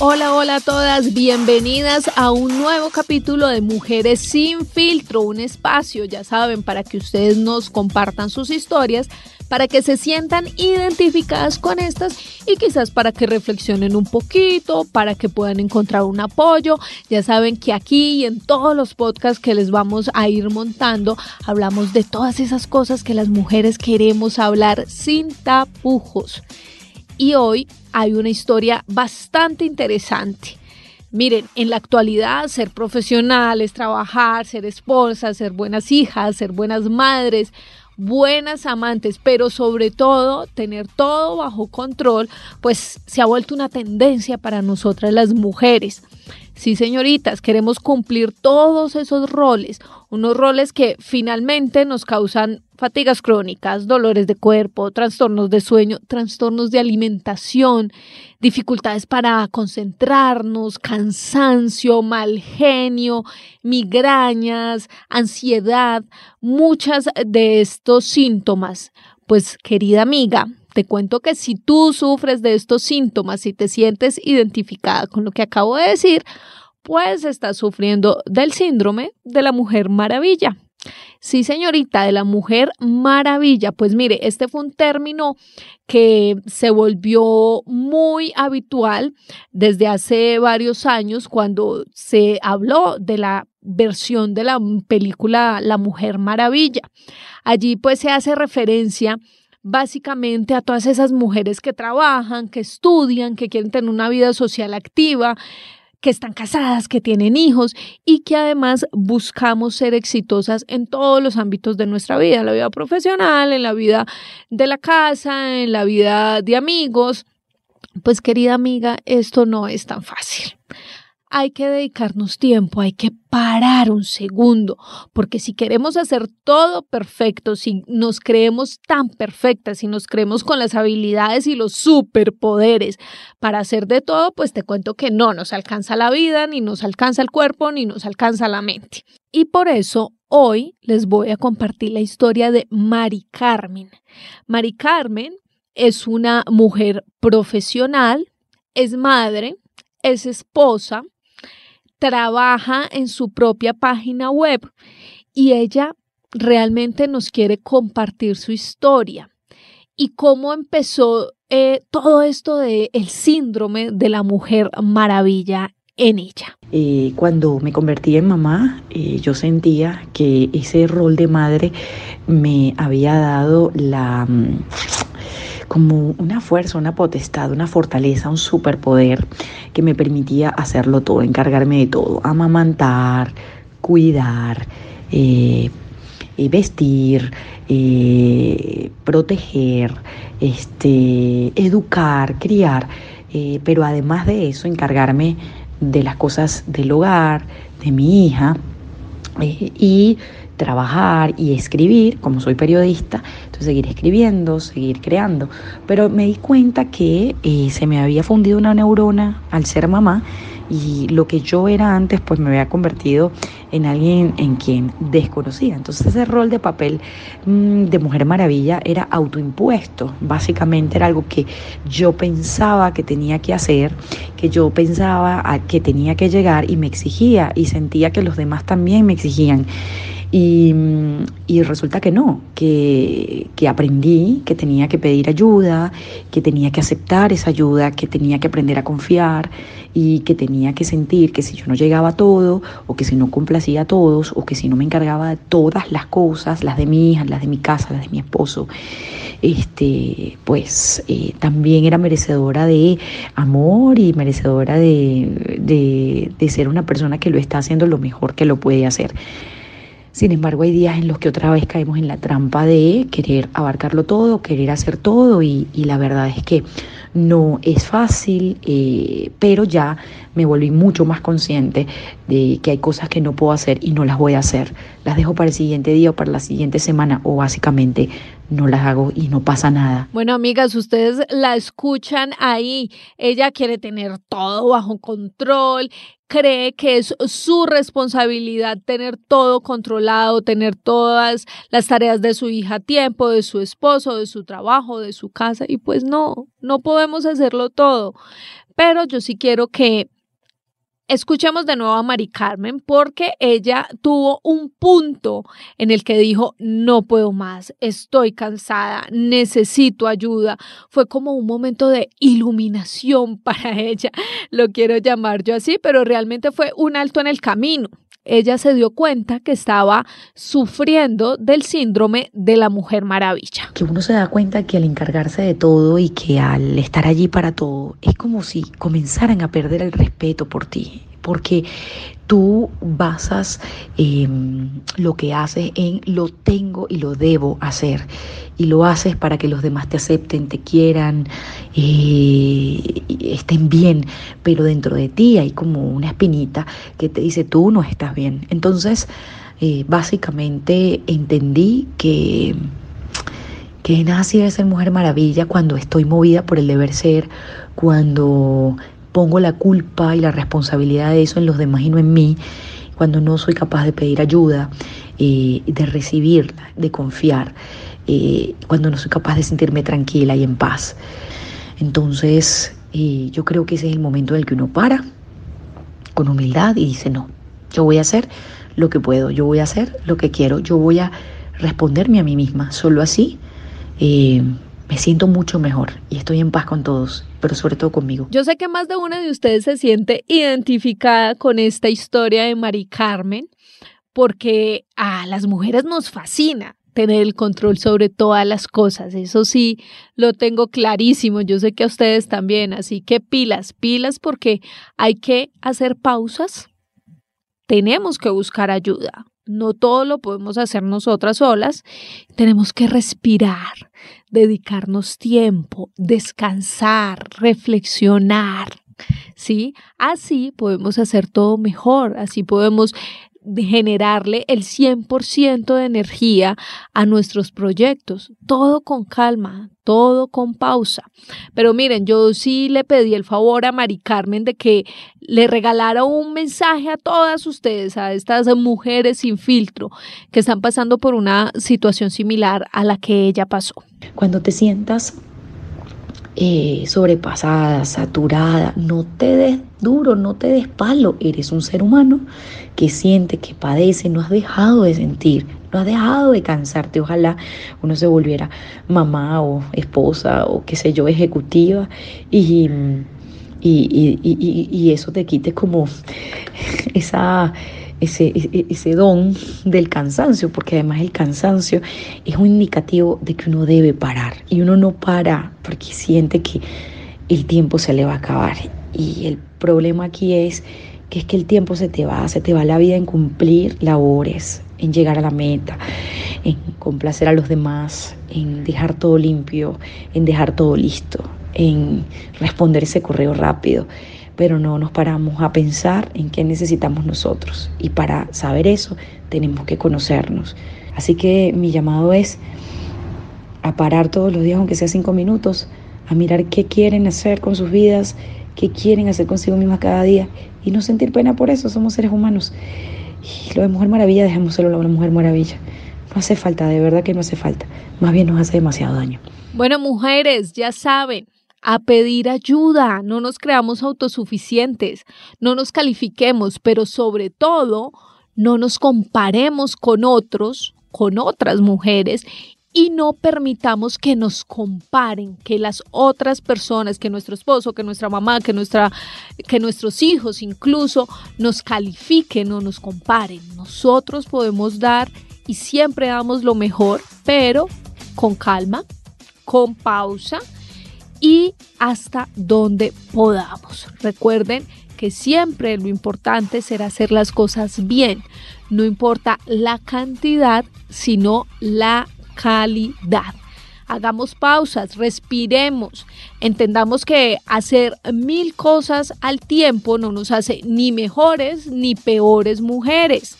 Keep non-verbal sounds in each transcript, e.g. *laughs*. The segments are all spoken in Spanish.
Hola, hola a todas, bienvenidas a un nuevo capítulo de Mujeres sin filtro, un espacio, ya saben, para que ustedes nos compartan sus historias, para que se sientan identificadas con estas y quizás para que reflexionen un poquito, para que puedan encontrar un apoyo. Ya saben que aquí y en todos los podcasts que les vamos a ir montando, hablamos de todas esas cosas que las mujeres queremos hablar sin tapujos y hoy hay una historia bastante interesante. Miren, en la actualidad ser profesional es trabajar, ser esposa, ser buenas hijas, ser buenas madres, buenas amantes, pero sobre todo tener todo bajo control, pues se ha vuelto una tendencia para nosotras las mujeres. Sí, señoritas, queremos cumplir todos esos roles, unos roles que finalmente nos causan fatigas crónicas, dolores de cuerpo, trastornos de sueño, trastornos de alimentación, dificultades para concentrarnos, cansancio, mal genio, migrañas, ansiedad, muchas de estos síntomas. Pues querida amiga, te cuento que si tú sufres de estos síntomas, y te sientes identificada con lo que acabo de decir, pues estás sufriendo del síndrome de la mujer maravilla. Sí, señorita, de la mujer maravilla. Pues mire, este fue un término que se volvió muy habitual desde hace varios años cuando se habló de la versión de la película La Mujer Maravilla. Allí pues se hace referencia básicamente a todas esas mujeres que trabajan, que estudian, que quieren tener una vida social activa, que están casadas, que tienen hijos y que además buscamos ser exitosas en todos los ámbitos de nuestra vida, en la vida profesional, en la vida de la casa, en la vida de amigos. Pues querida amiga, esto no es tan fácil hay que dedicarnos tiempo, hay que parar un segundo, porque si queremos hacer todo perfecto, si nos creemos tan perfectas, si nos creemos con las habilidades y los superpoderes para hacer de todo, pues te cuento que no nos alcanza la vida, ni nos alcanza el cuerpo, ni nos alcanza la mente. Y por eso hoy les voy a compartir la historia de Mari Carmen. Mari Carmen es una mujer profesional, es madre, es esposa, trabaja en su propia página web y ella realmente nos quiere compartir su historia y cómo empezó eh, todo esto del el síndrome de la mujer maravilla en ella. Cuando me convertí en mamá, eh, yo sentía que ese rol de madre me había dado la... Como una fuerza, una potestad, una fortaleza, un superpoder que me permitía hacerlo todo, encargarme de todo, amamantar, cuidar, eh, eh, vestir, eh, proteger, este, educar, criar, pero además de eso encargarme de las cosas del hogar, de mi hija y trabajar y escribir, como soy periodista, entonces seguir escribiendo, seguir creando. Pero me di cuenta que eh, se me había fundido una neurona al ser mamá y lo que yo era antes pues me había convertido en alguien en quien desconocía. Entonces ese rol de papel mm, de Mujer Maravilla era autoimpuesto, básicamente era algo que yo pensaba que tenía que hacer, que yo pensaba que tenía que llegar y me exigía y sentía que los demás también me exigían. Y, resulta que no, que, que, aprendí que tenía que pedir ayuda, que tenía que aceptar esa ayuda, que tenía que aprender a confiar y que tenía que sentir que si yo no llegaba a todo, o que si no complacía a todos, o que si no me encargaba de todas las cosas, las de mi hija, las de mi casa, las de mi esposo, este, pues eh, también era merecedora de amor y merecedora de, de, de ser una persona que lo está haciendo lo mejor que lo puede hacer. Sin embargo, hay días en los que otra vez caemos en la trampa de querer abarcarlo todo, querer hacer todo y, la verdad es que no es fácil, eh, pero ya me volví mucho más consciente de que hay cosas que no puedo hacer y no las voy a hacer. Las dejo para el siguiente día o para la siguiente semana o básicamente no las hago y no pasa nada. Bueno, amigas, ustedes la escuchan ahí. Ella quiere tener todo bajo control, cree que es su responsabilidad tener todo controlado, tener todas las tareas de su hija a tiempo, de su esposo, de su trabajo, de su casa. Y pues no, no podemos hacerlo todo. Pero yo sí quiero que Escuchemos de nuevo a Mari Carmen porque ella tuvo un punto en el que dijo, no puedo más, estoy cansada, necesito ayuda. Fue como un momento de iluminación *laughs* para ella, lo quiero llamar yo así, pero realmente fue un alto en el camino. Ella se dio cuenta que estaba sufriendo del síndrome de la mujer maravilla. Que uno se da cuenta que al encargarse de todo y que al estar allí para todo, es como si comenzaran a perder el respeto por ti porque tú basas em, lo que haces en lo tengo y lo debo hacer. Y lo haces para que los demás te acepten, te quieran, eh, estén bien. Pero dentro de ti hay como una espinita que te dice tú no estás bien. Entonces, eh, básicamente entendí que que nada sirve ser mujer maravilla cuando estoy movida por el deber ser, cuando pongo la culpa y la responsabilidad de eso en los demás y no en mí, cuando no soy capaz de pedir ayuda, eh, de recibirla, de confiar, eh, cuando no soy capaz de sentirme tranquila y en paz. Entonces, eh, yo creo que ese es el momento en el que uno para con humildad y dice, no, yo voy a hacer lo que puedo, yo voy a hacer lo que quiero, yo voy a responderme a mí misma. Solo así me siento mucho mejor y estoy en paz con todos, pero sobre todo conmigo. Yo sé que más de una de ustedes se siente identificada con esta historia de Mari Carmen, porque a las mujeres nos fascina tener el control sobre todas las cosas. Eso sí, lo tengo clarísimo. Yo sé que a ustedes también. Así que pilas, pilas porque hay que hacer pausas. Tenemos que buscar ayuda. No todo lo podemos hacer nosotras solas. Tenemos que respirar, dedicarnos tiempo, descansar, reflexionar. ¿Sí? Así podemos hacer todo mejor, así podemos generarle el 100% de energía a nuestros proyectos. Todo con calma, todo con pausa. Pero miren, yo sí le pedí el favor a Mari Carmen de que le regalara un mensaje a todas ustedes, a estas mujeres sin filtro que están pasando por una situación similar a la que ella pasó. Cuando te sientas eh, sobrepasada, saturada. No te duro, no te des palo. Eres un ser humano que siente, que padece, no has dejado de sentir, no has dejado de cansarte. Ojalá uno se volviera mamá o esposa o qué sé yo, ejecutiva y, y, y, y eso te quite como *laughs* esa ese, e, ese don del cansancio, porque además el cansancio es un indicativo de que uno debe parar y uno no para porque siente que el tiempo se le va a acabar. Y el problema aquí es que es que el tiempo se te va, se te va la vida en cumplir labores, en llegar a la meta, en complacer a los demás, en dejar todo limpio, en dejar todo listo, en responder ese correo rápido pero no nos paramos a pensar en qué necesitamos nosotros. Y para saber eso tenemos que conocernos. Así que mi llamado es a parar todos los días, aunque sea cinco minutos, a mirar qué quieren hacer con sus vidas, qué quieren hacer consigo mismas cada día y no sentir pena por eso, somos seres humanos. Y lo de Mujer Maravilla, dejémoselo a la Mujer Maravilla. No hace falta, de verdad que no hace falta. Más bien nos hace demasiado daño. Bueno, mujeres, ya saben, a pedir ayuda, no nos creamos autosuficientes, no nos califiquemos, pero sobre todo no nos comparemos con otros, con otras mujeres y no permitamos que nos comparen, que las otras personas, que nuestro esposo, que nuestra mamá, que, nuestra, que nuestros hijos incluso nos califiquen o nos comparen. Nosotros podemos dar y siempre damos lo mejor, pero con calma, con pausa y hasta donde podamos. Recuerden que siempre lo importante será hacer las cosas bien. No importa la cantidad, sino la calidad. Hagamos pausas, respiremos, entendamos que hacer mil cosas al tiempo no nos hace ni mejores ni peores mujeres.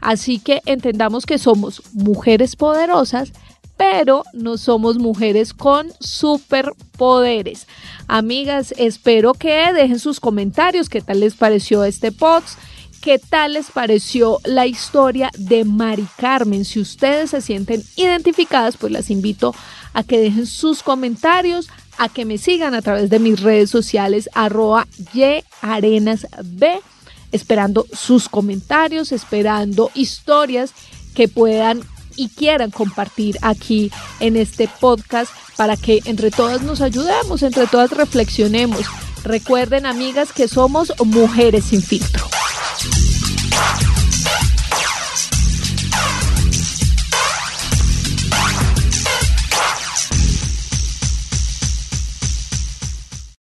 Así que entendamos que somos mujeres poderosas pero no somos mujeres con superpoderes. Amigas, espero que dejen sus comentarios, qué tal les pareció este post. ¿Qué tal les pareció la historia de Mari Carmen? Si ustedes se sienten identificadas, pues las invito a que dejen sus comentarios, a que me sigan a través de mis redes sociales arroba yarenasb, esperando sus comentarios, esperando historias que puedan y quieran compartir aquí en este podcast para que entre todas nos ayudemos, entre todas reflexionemos. Recuerden, amigas, que somos mujeres sin filtro.